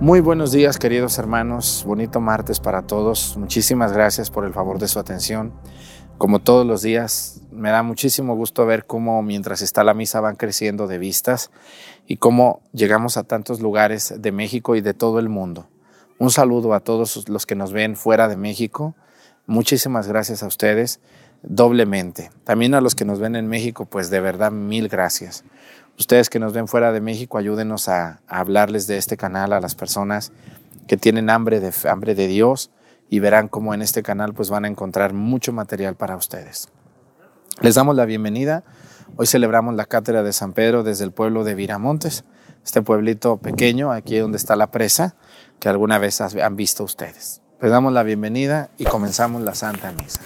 Muy buenos días queridos hermanos, bonito martes para todos. Muchísimas gracias por el favor de su atención. Como todos los días, me da muchísimo gusto ver cómo mientras está la misa van creciendo de vistas y cómo llegamos a tantos lugares de México y de todo el mundo. Un saludo a todos los que nos ven fuera de México. Muchísimas gracias a ustedes doblemente. También a los que nos ven en México, pues de verdad mil gracias. Ustedes que nos ven fuera de México, ayúdenos a, hablarles de este canal a las personas que tienen hambre de, hambre de Dios y verán cómo en este canal pues van a encontrar mucho material para ustedes. Les damos la bienvenida. Hoy celebramos la cátedra de San Pedro desde el pueblo de Viramontes, este pueblito pequeño, aquí donde está la presa, que alguna vez han visto ustedes. Les damos la bienvenida y comenzamos la Santa Misa.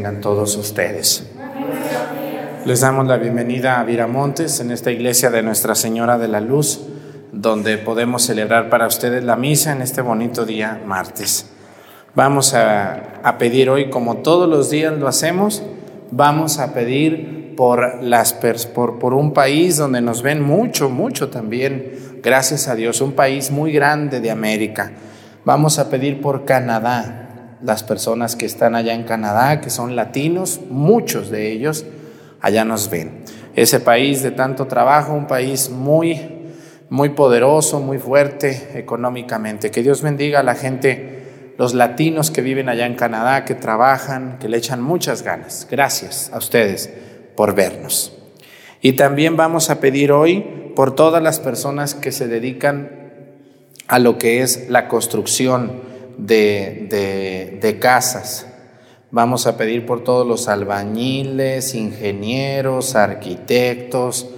Tengan todos ustedes. Les damos la bienvenida a Viramontes en esta iglesia de Nuestra Señora de la Luz, donde podemos celebrar para ustedes la misa en este bonito día martes. Vamos a, a pedir hoy, como todos los días lo hacemos, vamos a pedir por, las, por, por un país donde nos ven mucho, mucho también, gracias a Dios, un país muy grande de América. Vamos a pedir por Canadá, las personas que están allá en Canadá, que son latinos, muchos de ellos allá nos ven. Ese país de tanto trabajo, un país muy, muy poderoso, muy fuerte económicamente. Que Dios bendiga a la gente, los latinos que viven allá en Canadá, que trabajan, que le echan muchas ganas. Gracias a ustedes por vernos. Y también vamos a pedir hoy por todas las personas que se dedican a lo que es la construcción de, de, casas. Vamos a pedir por todos los albañiles, ingenieros, arquitectos,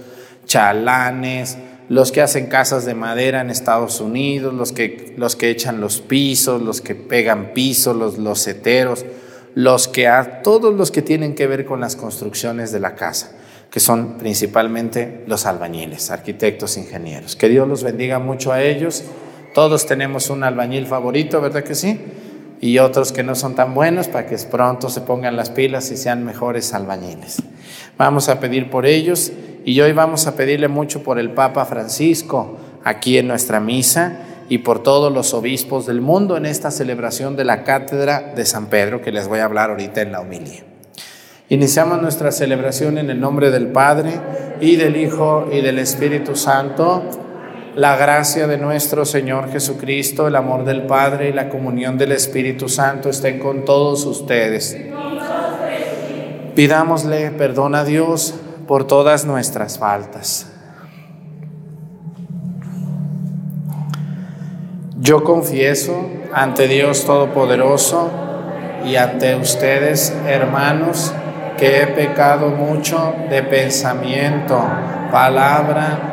chalanes, los que hacen casas de madera en Estados Unidos, los que, los que echan los pisos, los que pegan pisos, los loseteros, los que a todos los que tienen que ver con las construcciones de la casa, que son principalmente los albañiles, arquitectos, ingenieros. Que Dios los bendiga mucho a ellos. Todos tenemos un albañil favorito, ¿verdad que sí? Y otros que no son tan buenos para que pronto se pongan las pilas y sean mejores albañiles. Vamos a pedir por ellos y hoy vamos a pedirle mucho por el Papa Francisco aquí en nuestra misa y por todos los obispos del mundo en esta celebración de la Cátedra de San Pedro que les voy a hablar ahorita en la homilia. Iniciamos nuestra celebración en el nombre del Padre y del Hijo y del Espíritu Santo. La gracia de nuestro Señor Jesucristo, el amor del Padre y la comunión del Espíritu Santo estén con todos ustedes. Pidámosle perdón a Dios por todas nuestras faltas. Yo confieso ante Dios Todopoderoso y ante ustedes, hermanos, que he pecado mucho de pensamiento, palabra,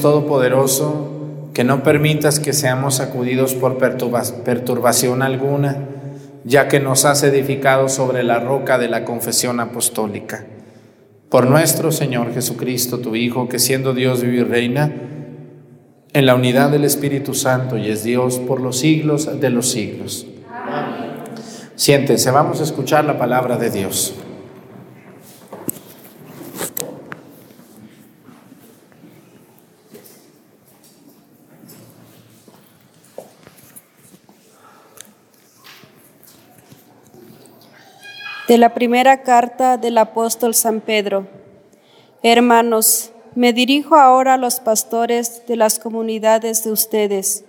Dios Todopoderoso, que no permitas que seamos sacudidos por perturbación alguna, ya que nos has edificado sobre la roca de la confesión apostólica. Por nuestro Señor Jesucristo, tu Hijo, que siendo Dios vive y reina, en la unidad del Espíritu Santo y es Dios por los siglos de los siglos. Amén. Siéntense, vamos a escuchar la palabra de Dios. De la primera carta del apóstol San Pedro. Hermanos, me dirijo ahora a los pastores de las comunidades de ustedes.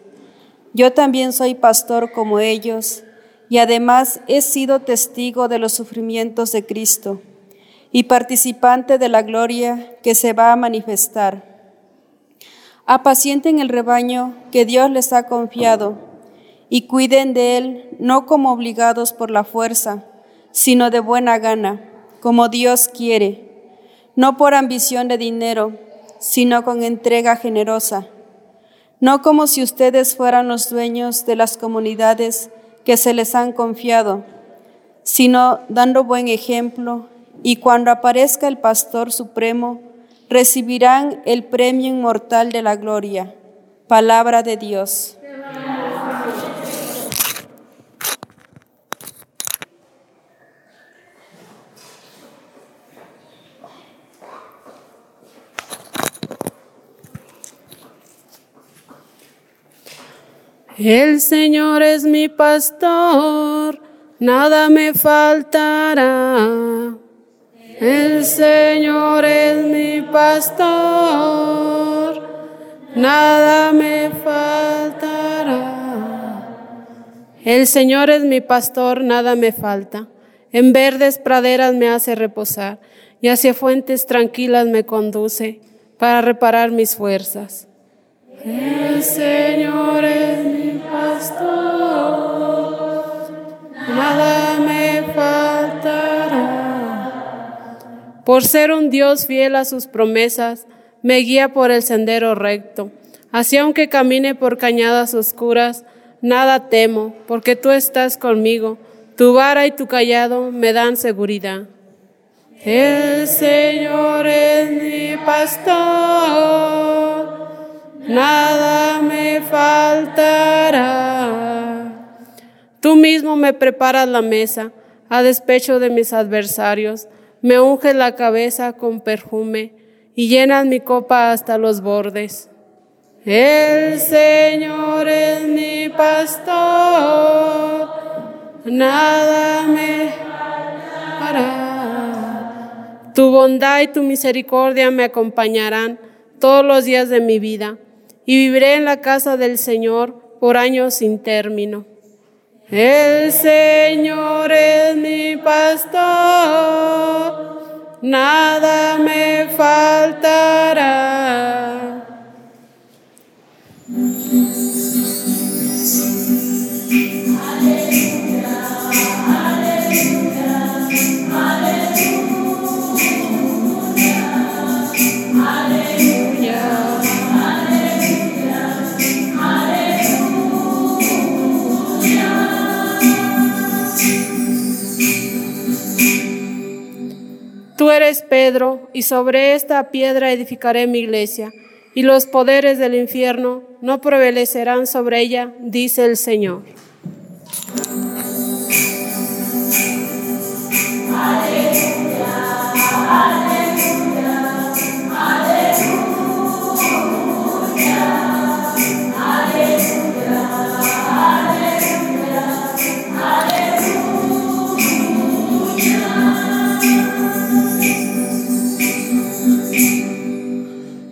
Yo también soy pastor como ellos y además he sido testigo de los sufrimientos de Cristo y participante de la gloria que se va a manifestar. Apacienten el rebaño que Dios les ha confiado y cuiden de él no como obligados por la fuerza, sino de buena gana, como Dios quiere, no por ambición de dinero, sino con entrega generosa, no como si ustedes fueran los dueños de las comunidades que se les han confiado, sino dando buen ejemplo, y cuando aparezca el Pastor Supremo, recibirán el premio inmortal de la gloria. Palabra de Dios. El Señor es mi pastor, nada me faltará. El Señor es mi pastor, nada me faltará. El Señor es mi pastor, nada me falta. En verdes praderas me hace reposar y hacia fuentes tranquilas me conduce para reparar mis fuerzas. El Señor es mi pastor, nada me faltará. Por ser un Dios fiel a sus promesas, me guía por el sendero recto. Así aunque camine por cañadas oscuras, nada temo, porque tú estás conmigo. Tu vara y tu callado me dan seguridad. El Señor es mi pastor nada me faltará. Tú mismo me preparas la mesa a despecho de mis adversarios, me unges la cabeza con perfume y llenas mi copa hasta los bordes. El Señor es mi pastor, nada me faltará. Tu bondad y tu misericordia me acompañarán todos los días de mi vida y viviré en la casa del Señor por años sin término. El Señor es mi pastor, nada me faltará. Y sobre esta piedra edificaré mi iglesia, y los poderes del infierno no prevalecerán sobre ella, dice el Señor.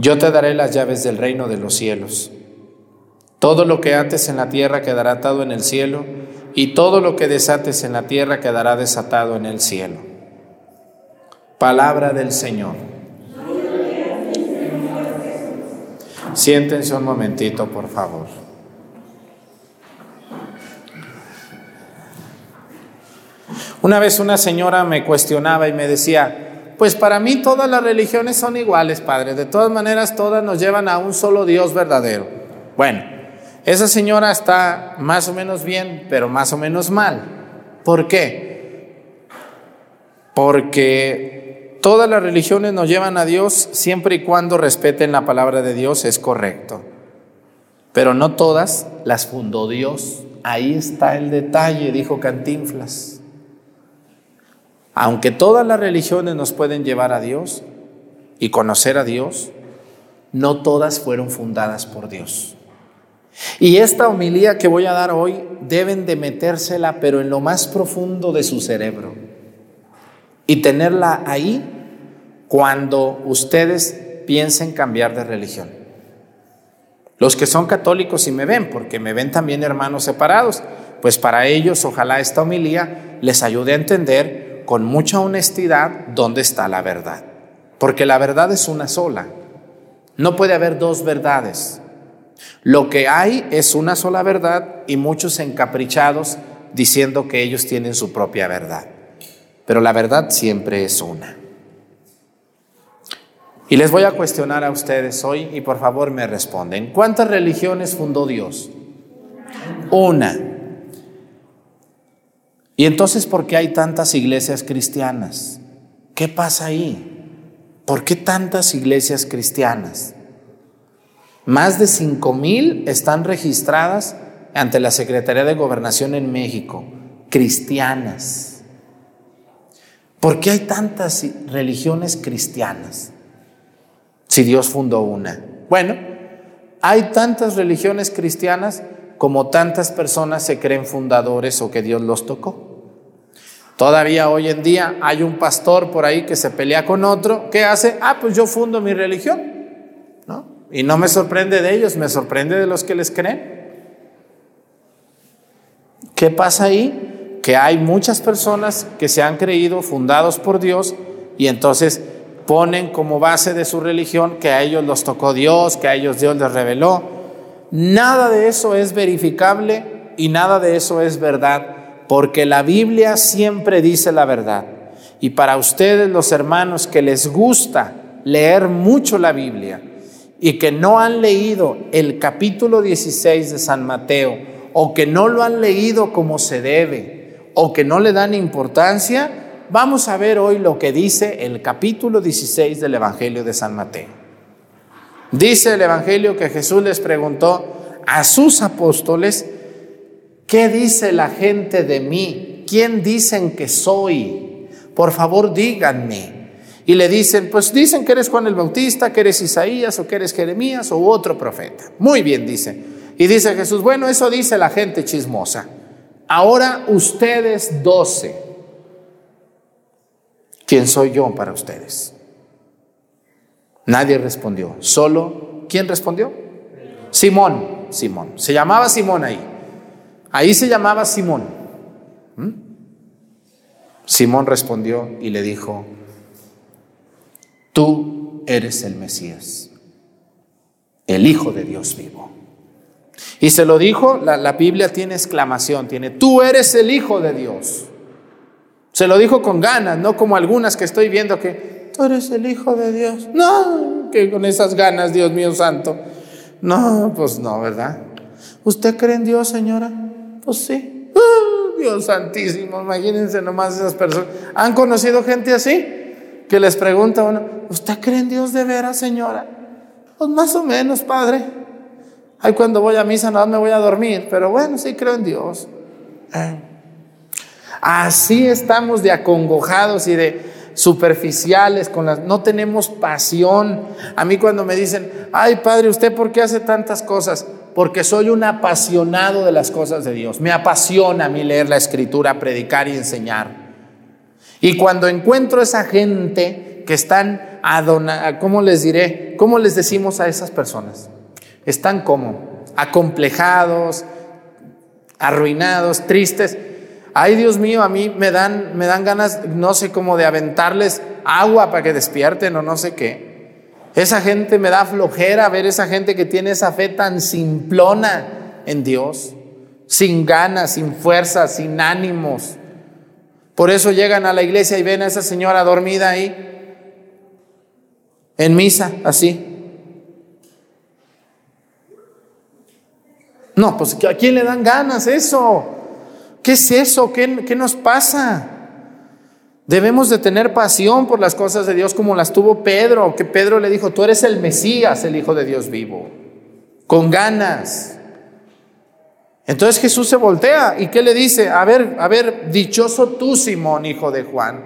Yo te daré las llaves del reino de los cielos. Todo lo que ates en la tierra quedará atado en el cielo, y todo lo que desates en la tierra quedará desatado en el cielo. Palabra del Señor. Siéntense un momentito, por favor. Una vez una señora me cuestionaba y me decía, pues para mí todas las religiones son iguales, Padre. De todas maneras, todas nos llevan a un solo Dios verdadero. Bueno, esa señora está más o menos bien, pero más o menos mal. ¿Por qué? Porque todas las religiones nos llevan a Dios siempre y cuando respeten la palabra de Dios, es correcto. Pero no todas las fundó Dios. Ahí está el detalle, dijo Cantinflas. Aunque todas las religiones nos pueden llevar a Dios y conocer a Dios, no todas fueron fundadas por Dios. Y esta homilía que voy a dar hoy deben de metérsela, pero en lo más profundo de su cerebro. Y tenerla ahí cuando ustedes piensen cambiar de religión. Los que son católicos y me ven, porque me ven también hermanos separados, pues para ellos ojalá esta homilía les ayude a entender con mucha honestidad dónde está la verdad. Porque la verdad es una sola. No puede haber dos verdades. Lo que hay es una sola verdad y muchos encaprichados diciendo que ellos tienen su propia verdad. Pero la verdad siempre es una. Y les voy a cuestionar a ustedes hoy y por favor me responden. ¿Cuántas religiones fundó Dios? Una. Y entonces, ¿por qué hay tantas iglesias cristianas? ¿Qué pasa ahí? ¿Por qué tantas iglesias cristianas? Más de cinco mil están registradas ante la Secretaría de Gobernación en México, cristianas. ¿Por qué hay tantas religiones cristianas? Si Dios fundó una. Bueno, hay tantas religiones cristianas como tantas personas se creen fundadores o que Dios los tocó. Todavía hoy en día hay un pastor por ahí que se pelea con otro. ¿Qué hace? Ah, pues yo fundo mi religión. ¿No? Y no me sorprende de ellos, me sorprende de los que les creen. ¿Qué pasa ahí? Que hay muchas personas que se han creído fundados por Dios y entonces ponen como base de su religión que a ellos los tocó Dios, que a ellos Dios les reveló. Nada de eso es verificable y nada de eso es verdad porque la Biblia siempre dice la verdad. Y para ustedes los hermanos que les gusta leer mucho la Biblia y que no han leído el capítulo 16 de San Mateo o que no lo han leído como se debe o que no le dan importancia, vamos a ver hoy lo que dice el capítulo 16 del Evangelio de San Mateo. Dice el Evangelio que Jesús les preguntó a sus apóstoles, ¿Qué dice la gente de mí? ¿Quién dicen que soy? Por favor, díganme. Y le dicen, pues dicen que eres Juan el Bautista, que eres Isaías o que eres Jeremías o otro profeta. Muy bien, dice. Y dice Jesús, bueno, eso dice la gente chismosa. Ahora ustedes doce. ¿Quién soy yo para ustedes? Nadie respondió. Solo, ¿quién respondió? Simón, Simón. Se llamaba Simón ahí. Ahí se llamaba Simón. ¿Mm? Simón respondió y le dijo, tú eres el Mesías, el Hijo de Dios vivo. Y se lo dijo, la, la, Biblia tiene exclamación, tiene, tú eres el Hijo de Dios. Se lo dijo con ganas, no como algunas que estoy viendo que, tú eres el Hijo de Dios. No, que con esas ganas, Dios mío santo. No, pues no, ¿verdad? ¿Usted cree en Dios, señora? Pues sí. Uh, Dios santísimo, imagínense nomás esas personas. ¿Han conocido gente así? Que les pregunta uno, ¿usted cree en Dios de veras, señora? Pues más o menos, padre. Ay, cuando voy a misa no me voy a dormir, pero bueno, sí creo en Dios. Eh. Así estamos de acongojados y de superficiales, no tenemos pasión. A mí cuando me dicen, ay padre, ¿usted por qué hace tantas cosas? Porque soy un apasionado de las cosas de Dios. Me apasiona a mí leer la escritura, predicar y enseñar. Y cuando encuentro esa gente que están, adona, ¿cómo les diré? ¿Cómo les decimos a esas personas? Están como acomplejados, arruinados, tristes. Ay, Dios mío, a mí me dan, me dan ganas, no sé cómo, de aventarles agua para que despierten o no sé qué. Esa gente me da flojera ver esa gente que tiene esa fe tan simplona en Dios, sin ganas, sin fuerza, sin ánimos. Por eso llegan a la iglesia y ven a esa señora dormida ahí, en misa, así. No, pues ¿a quién le dan ganas eso? ¿Qué es eso? ¿Qué, qué nos pasa? Debemos de tener pasión por las cosas de Dios como las tuvo Pedro, que Pedro le dijo, tú eres el Mesías, el Hijo de Dios vivo, con ganas. Entonces Jesús se voltea y ¿qué le dice? A ver, a ver, dichoso tú, Simón, hijo de Juan,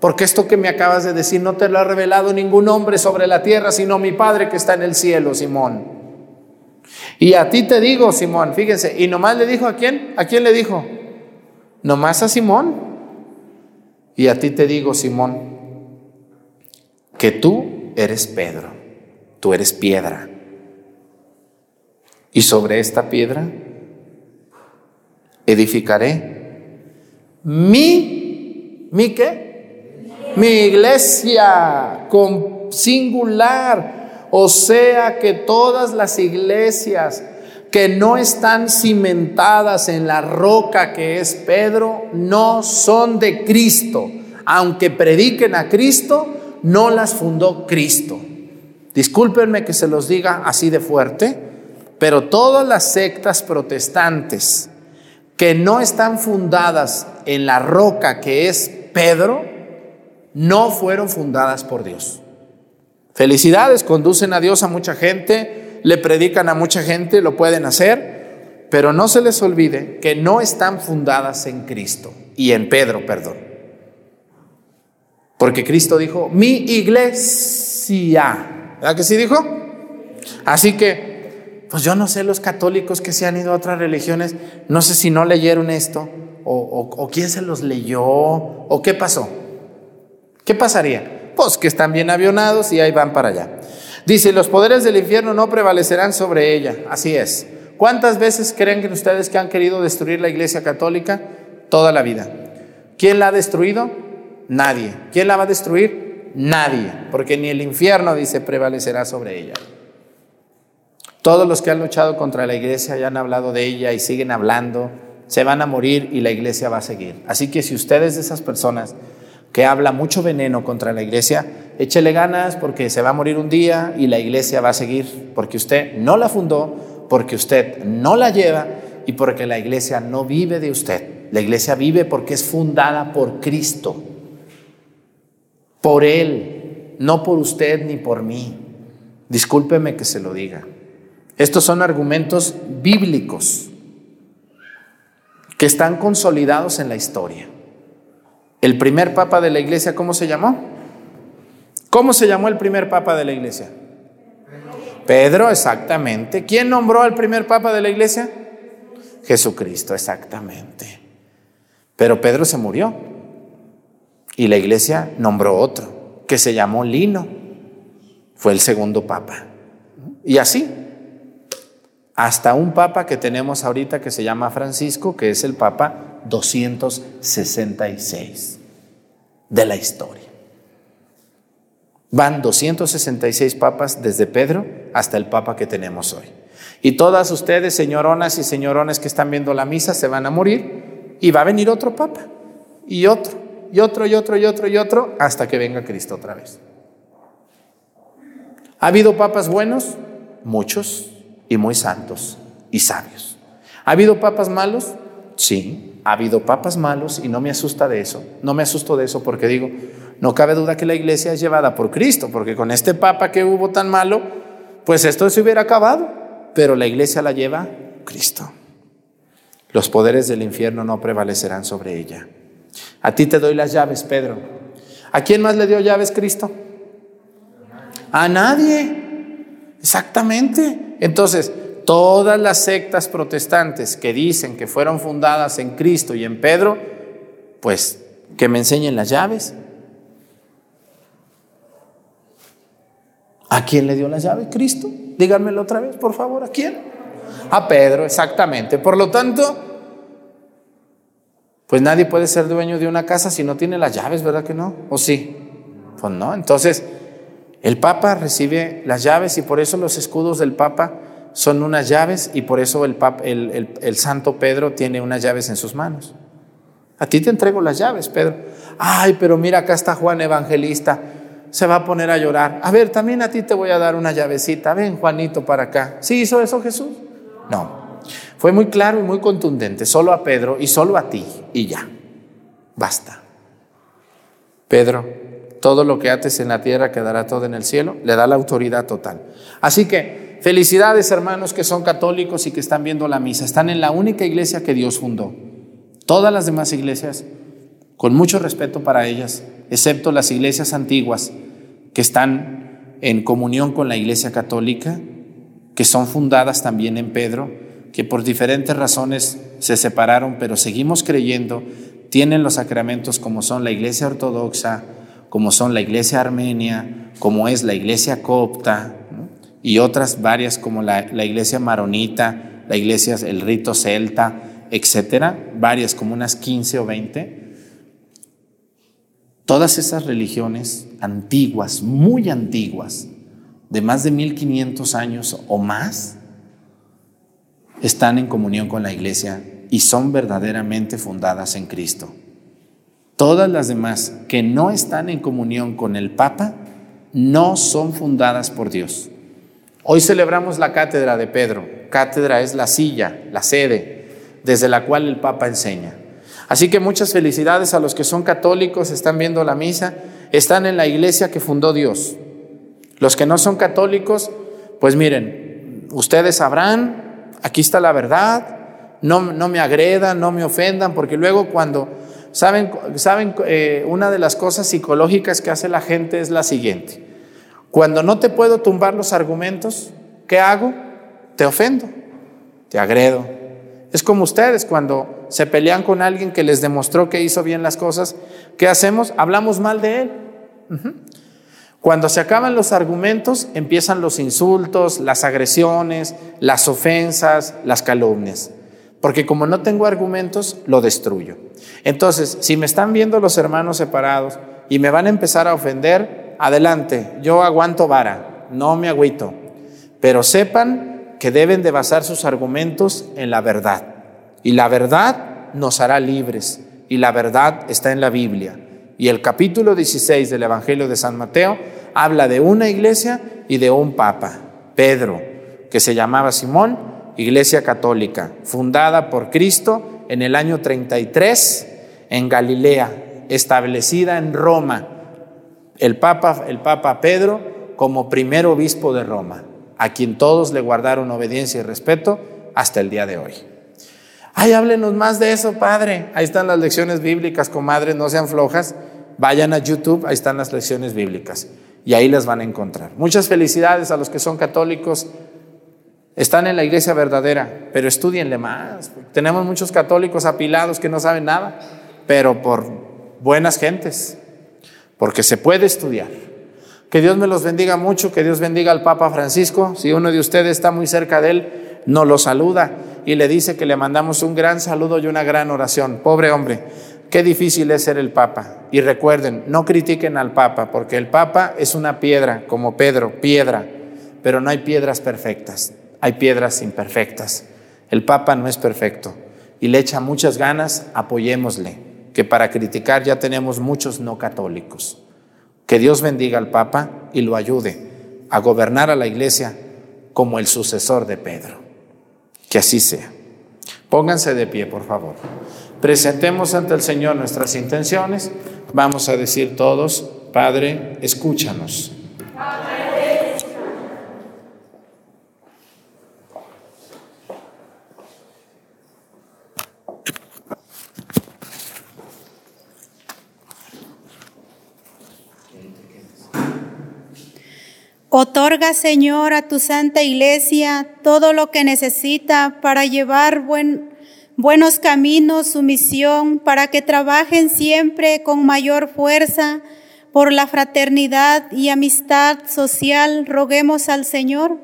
porque esto que me acabas de decir no te lo ha revelado ningún hombre sobre la tierra, sino mi Padre que está en el cielo, Simón. Y a ti te digo, Simón, fíjense, y nomás le dijo a quién, ¿a quién le dijo? Nomás a Simón. Y a ti te digo, Simón, que tú eres Pedro, tú eres piedra. Y sobre esta piedra edificaré mi, ¿mi qué? Mi iglesia con singular. O sea que todas las iglesias que no están cimentadas en la roca que es Pedro, no son de Cristo. Aunque prediquen a Cristo, no las fundó Cristo. Discúlpenme que se los diga así de fuerte, pero todas las sectas protestantes que no están fundadas en la roca que es Pedro, no fueron fundadas por Dios. Felicidades, conducen a Dios a mucha gente, le predican a mucha gente, lo pueden hacer, pero no se les olvide que no están fundadas en Cristo y en Pedro, perdón. Porque Cristo dijo, mi iglesia. ¿Verdad que sí dijo? Así que pues yo no sé los católicos que se han ido a otras religiones, no sé si no leyeron esto, o, quién se los leyó, o qué pasó. ¿Qué pasaría? Pues que están bien avionados y ahí van para allá. Dice, los poderes del infierno no prevalecerán sobre ella. Así es. ¿Cuántas veces creen que ustedes que han querido destruir la iglesia católica? Toda la vida. ¿Quién la ha destruido? Nadie. ¿Quién la va a destruir? Nadie. Porque ni el infierno, dice, prevalecerá sobre ella. Todos los que han luchado contra la iglesia y han hablado de ella y siguen hablando, se van a morir y la iglesia va a seguir. Así que si ustedes de esas personas que habla mucho veneno contra la iglesia, échele ganas porque se va a morir un día y la iglesia va a seguir, porque usted no la fundó, porque usted no la lleva y porque la iglesia no vive de usted. La iglesia vive porque es fundada por Cristo, por Él, no por usted ni por mí. Discúlpeme que se lo diga. Estos son argumentos bíblicos que están consolidados en la historia. El primer papa de la iglesia, ¿cómo se llamó? ¿Cómo se llamó el primer papa de la iglesia? Pedro, exactamente. ¿Quién nombró al primer papa de la iglesia? Jesucristo, exactamente. Pero Pedro se murió y la iglesia nombró otro, que se llamó Lino. Fue el segundo papa. Y así, hasta un papa que tenemos ahorita que se llama Francisco, que es el papa 266 de la historia. Van 266 papas desde Pedro hasta el Papa que tenemos hoy. Y todas ustedes, señoronas y señorones que están viendo la misa, se van a morir y va a venir otro Papa y otro y otro y otro y otro y otro hasta que venga Cristo otra vez. ¿Ha habido papas buenos? Muchos y muy santos y sabios. ¿Ha habido papas malos? Sí, ha habido papas malos y no me asusta de eso. No me asusto de eso porque digo, no cabe duda que la iglesia es llevada por Cristo, porque con este papa que hubo tan malo, pues esto se hubiera acabado, pero la iglesia la lleva Cristo. Los poderes del infierno no prevalecerán sobre ella. A ti te doy las llaves, Pedro. ¿A quién más le dio llaves Cristo? A nadie. Exactamente. Entonces, todas las sectas protestantes que dicen que fueron fundadas en Cristo y en Pedro, pues que me enseñen las llaves. ¿A quién le dio las llaves? Cristo. Díganmelo otra vez, por favor. ¿A quién? A Pedro, exactamente. Por lo tanto, pues nadie puede ser dueño de una casa si no tiene las llaves, ¿verdad que no? ¿O sí? Pues no. Entonces, el Papa recibe las llaves y por eso los escudos del Papa son unas llaves y por eso el, el, el, Santo Pedro tiene unas llaves en sus manos. A ti te entrego las llaves, Pedro. Ay, pero mira, acá está Juan Evangelista se va a poner a llorar. A ver, también a ti te voy a dar una llavecita. Ven, Juanito, para acá. ¿Sí hizo eso Jesús? No. Fue muy claro y muy contundente. Solo a Pedro y solo a ti. Y ya. Basta. Pedro, todo lo que ates en la tierra quedará todo en el cielo. Le da la autoridad total. Así que, felicidades hermanos que son católicos y que están viendo la misa. Están en la única iglesia que Dios fundó. Todas las demás iglesias, con mucho respeto para ellas, excepto las iglesias antiguas que están en comunión con la iglesia católica, que son fundadas también en Pedro, que por diferentes razones se separaron, pero seguimos creyendo, tienen los sacramentos como son la iglesia ortodoxa, como son la iglesia armenia, como es la iglesia copta y otras varias como la, iglesia maronita, la iglesia, el rito celta, etcétera, varias como unas 15 o 20 Todas esas religiones antiguas, muy antiguas, de más de 1500 años o más, están en comunión con la iglesia y son verdaderamente fundadas en Cristo. Todas las demás que no están en comunión con el Papa no son fundadas por Dios. Hoy celebramos la cátedra de Pedro. Cátedra es la silla, la sede, desde la cual el Papa enseña. Así que muchas felicidades a los que son católicos, están viendo la misa, están en la iglesia que fundó Dios. Los que no son católicos, pues miren, ustedes sabrán, aquí está la verdad, no, no me agredan, no me ofendan, porque luego cuando, saben, saben eh, una de las cosas psicológicas que hace la gente es la siguiente. Cuando no te puedo tumbar los argumentos, ¿qué hago? Te ofendo, te agredo. Es como ustedes cuando se pelean con alguien que les demostró que hizo bien las cosas, ¿qué hacemos? Hablamos mal de él. Cuando se acaban los argumentos, empiezan los insultos, las agresiones, las ofensas, las calumnias. Porque como no tengo argumentos, lo destruyo. Entonces, si me están viendo los hermanos separados y me van a empezar a ofender, adelante, yo aguanto vara, no me agüito. Pero sepan que deben de basar sus argumentos en la verdad. Y la verdad nos hará libres. Y la verdad está en la Biblia. Y el capítulo 16 del Evangelio de San Mateo habla de una iglesia y de un papa, Pedro, que se llamaba Simón, iglesia católica, fundada por Cristo en el año 33 en Galilea, establecida en Roma. El papa, el papa Pedro como primer obispo de Roma, a quien todos le guardaron obediencia y respeto hasta el día de hoy. Ay, háblenos más de eso, padre. Ahí están las lecciones bíblicas, comadres, no sean flojas. Vayan a YouTube, ahí están las lecciones bíblicas. Y ahí las van a encontrar. Muchas felicidades a los que son católicos. Están en la iglesia verdadera, pero estudienle más. Tenemos muchos católicos apilados que no saben nada, pero por buenas gentes, porque se puede estudiar. Que Dios me los bendiga mucho, que Dios bendiga al Papa Francisco. Si uno de ustedes está muy cerca de él, nos lo saluda y le dice que le mandamos un gran saludo y una gran oración. Pobre hombre, qué difícil es ser el Papa. Y recuerden, no critiquen al Papa, porque el Papa es una piedra, como Pedro, piedra. pero no hay piedras perfectas, hay piedras imperfectas. El Papa no es perfecto y le echa muchas ganas, apoyémosle, que para criticar ya tenemos muchos no católicos. Que Dios bendiga al Papa y lo ayude a gobernar a la iglesia como el sucesor de Pedro. Que así sea. Pónganse de pie, por favor. Presentemos ante el Señor nuestras intenciones. Vamos a decir todos, Padre, escúchanos. Otorga, Señor, a tu santa iglesia todo lo que necesita para llevar buenos caminos su misión, para que trabajen siempre con mayor fuerza por la fraternidad y amistad social. Roguemos al Señor.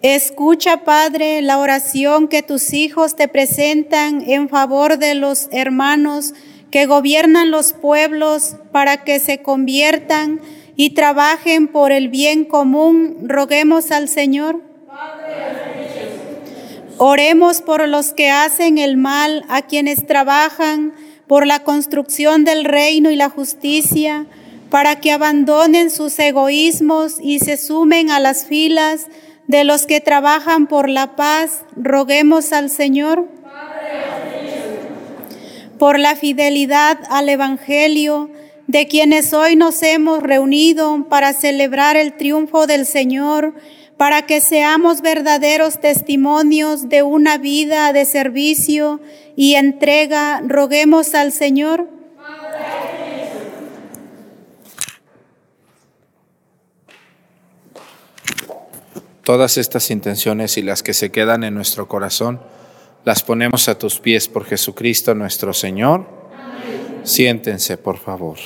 Escucha, Padre, la oración que tus hijos te presentan en favor de los hermanos que gobiernan los pueblos para que se conviertan y trabajen por el bien común, roguemos al Señor. Oremos por los que hacen el mal, a quienes trabajan por la construcción del reino y la justicia, para que abandonen sus egoísmos y se sumen a las filas de los que trabajan por la paz, roguemos al Señor por la fidelidad al Evangelio, de quienes hoy nos hemos reunido para celebrar el triunfo del Señor, para que seamos verdaderos testimonios de una vida de servicio y entrega, roguemos al Señor. Todas estas intenciones y las que se quedan en nuestro corazón, las ponemos a tus pies por Jesucristo nuestro Señor. Siéntense, por favor.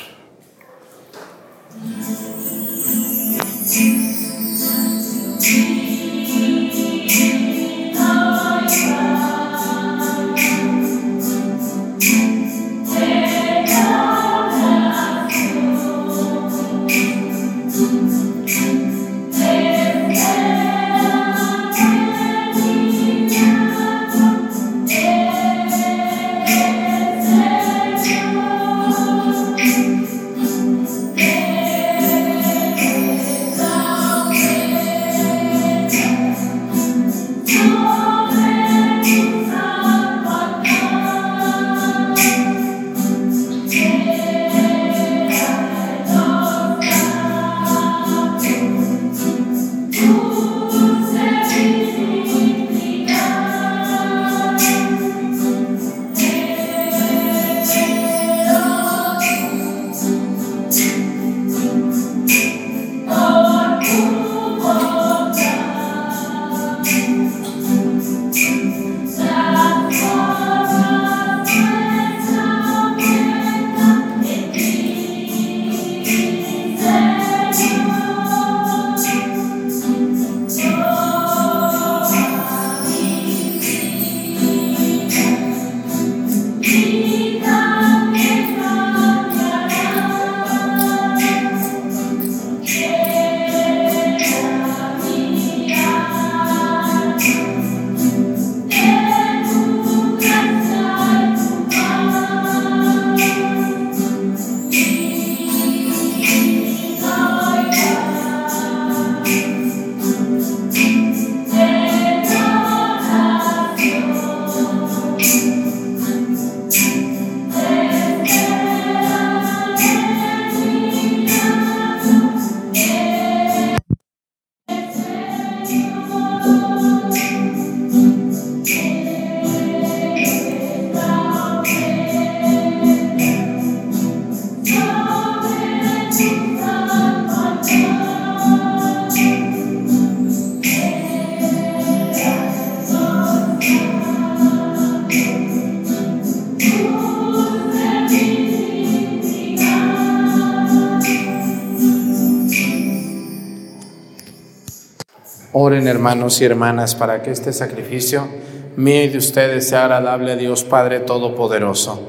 Oren hermanos y hermanas para que este sacrificio mío y de ustedes sea agradable a Dios Padre Todopoderoso.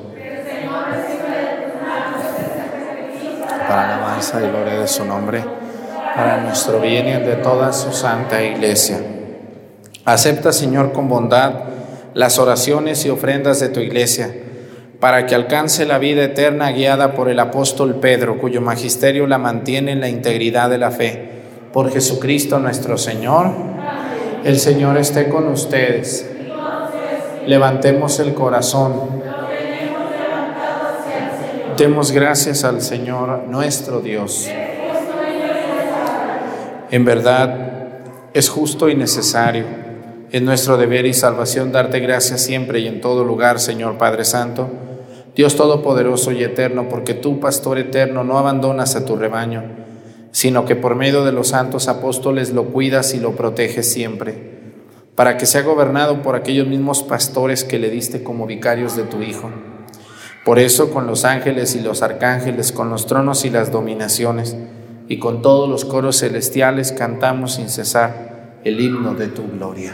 Para la alabanza y gloria de su nombre para nuestro bien y de toda su santa iglesia. Acepta, Señor, con bondad las oraciones y ofrendas de tu iglesia, para que alcance la vida eterna guiada por el apóstol Pedro, cuyo magisterio la mantiene en la integridad de la fe. Por Jesucristo nuestro Señor. El Señor esté con ustedes. Levantemos el corazón. Demos gracias al Señor nuestro Dios. En verdad, es justo y necesario, es nuestro deber y salvación darte gracias siempre y en todo lugar, Señor Padre Santo, Dios Todopoderoso y Eterno, porque tú, Pastor Eterno, no abandonas a tu rebaño, sino que por medio de los santos apóstoles lo cuidas y lo proteges siempre, para que sea gobernado por aquellos mismos pastores que le diste como vicarios de tu Hijo. Por eso, con los ángeles y los arcángeles, con los tronos y las dominaciones, y con todos los coros celestiales cantamos sin cesar el himno de tu gloria.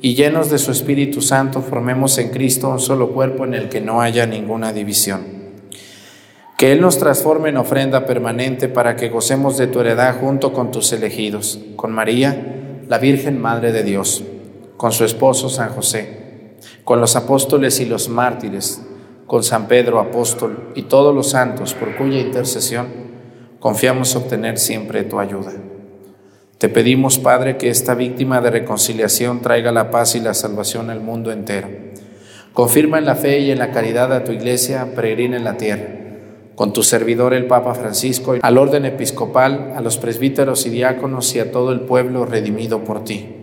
y llenos de su Espíritu Santo formemos en Cristo un solo cuerpo en el que no haya ninguna división. Que Él nos transforme en ofrenda permanente para que gocemos de tu heredad junto con tus elegidos, con María, la Virgen Madre de Dios, con su esposo San José, con los apóstoles y los mártires, con San Pedro apóstol y todos los santos por cuya intercesión confiamos obtener siempre tu ayuda. Te pedimos, Padre, que esta víctima de reconciliación traiga la paz y la salvación al mundo entero. Confirma en la fe y en la caridad a tu iglesia peregrina en la tierra, con tu servidor el Papa Francisco, al orden episcopal, a los presbíteros y diáconos y a todo el pueblo redimido por ti.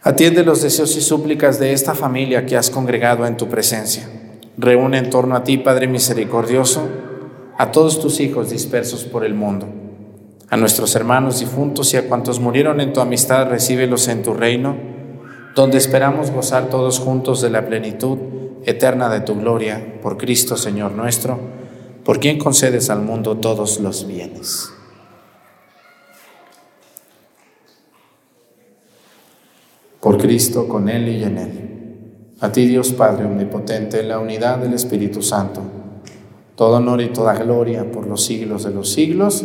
Atiende los deseos y súplicas de esta familia que has congregado en tu presencia. Reúne en torno a ti, Padre misericordioso, a todos tus hijos dispersos por el mundo. A nuestros hermanos difuntos y a cuantos murieron en tu amistad, recíbelos en tu reino, donde esperamos gozar todos juntos de la plenitud eterna de tu gloria, por Cristo Señor nuestro, por quien concedes al mundo todos los bienes. por Cristo, con Él y en Él. A ti Dios Padre Omnipotente, en la unidad del Espíritu Santo, todo honor y toda gloria por los siglos de los siglos.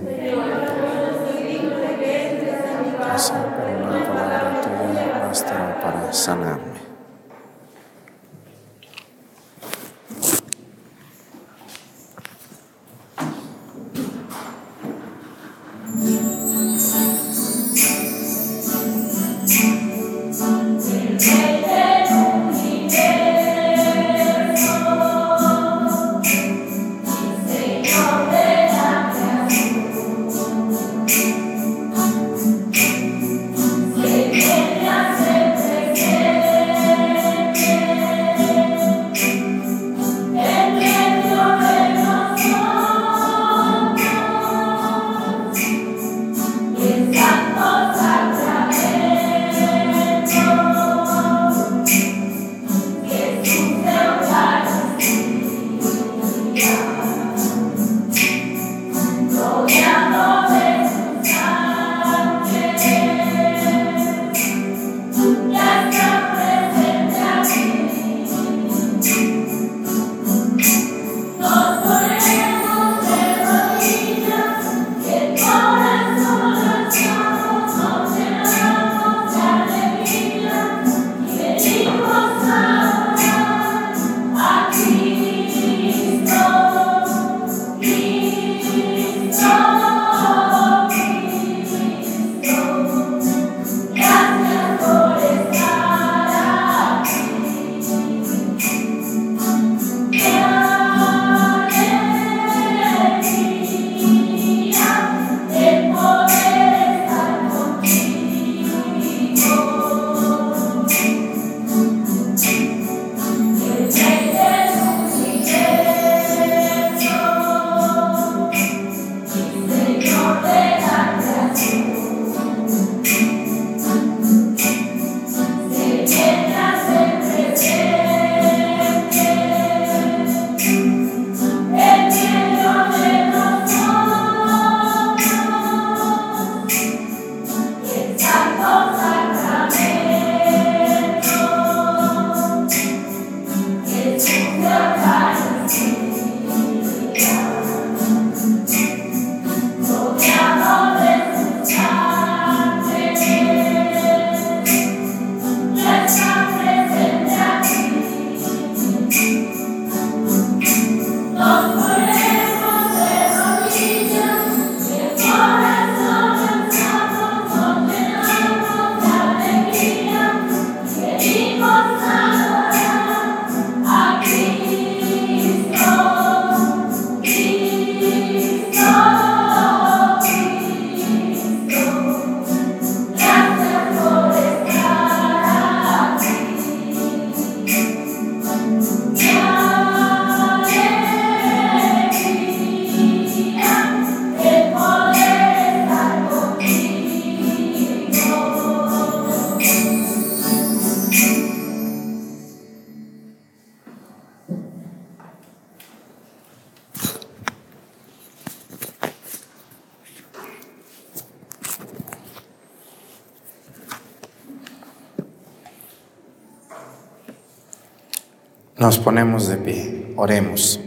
Nos ponemos de pie, oremos.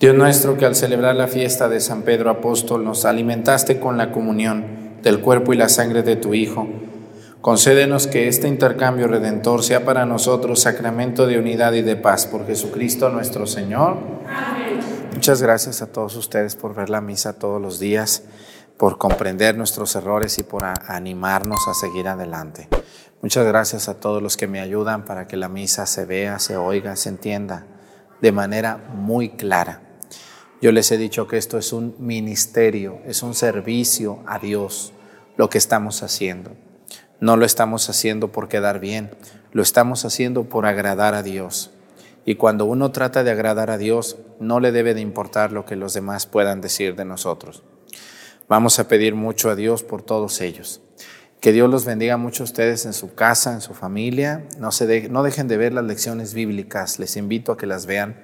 Dios nuestro, que al celebrar la fiesta de San Pedro Apóstol nos alimentaste con la comunión del cuerpo y la sangre de tu Hijo, concédenos que este intercambio redentor sea para nosotros sacramento de unidad y de paz por Jesucristo nuestro Señor. Amén. Muchas gracias a todos ustedes por ver la misa todos los días, por comprender nuestros errores y por animarnos a seguir adelante. Muchas gracias a todos los que me ayudan para que la misa se vea, se oiga, se entienda de manera muy clara. Yo les he dicho que esto es un ministerio, es un servicio a Dios lo que estamos haciendo. No lo estamos haciendo por quedar bien, lo estamos haciendo por agradar a Dios. Y cuando uno trata de agradar a Dios, no le debe de importar lo que los demás puedan decir de nosotros. Vamos a pedir mucho a Dios por todos ellos. Que Dios los bendiga mucho a ustedes en su casa, en su familia. No, se no dejen de ver las lecciones bíblicas. Les invito a que las vean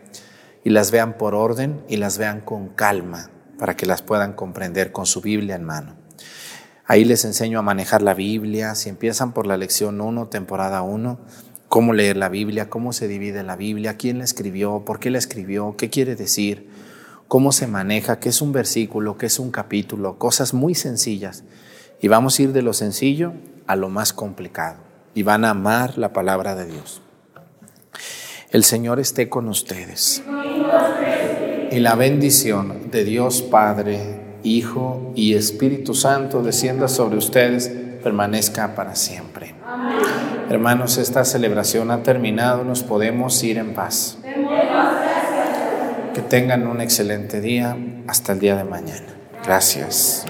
y las vean por orden y las vean con calma para que las puedan comprender con su Biblia en mano. Ahí les enseño a manejar la Biblia. Si empiezan por la lección 1, temporada 1, cómo leer la Biblia, cómo se divide la Biblia, quién la escribió, por qué la escribió, qué quiere decir, cómo se maneja, qué es un versículo, qué es un capítulo, cosas muy sencillas y vamos a ir de lo sencillo a lo más complicado. Y van a amar la palabra de Dios. El Señor esté con ustedes. Y la bendición de Dios Padre, Hijo y Espíritu Santo descienda sobre ustedes, permanezca para siempre. Hermanos, esta celebración ha terminado, nos podemos ir en paz. Que tengan un excelente día hasta el día de mañana. Gracias.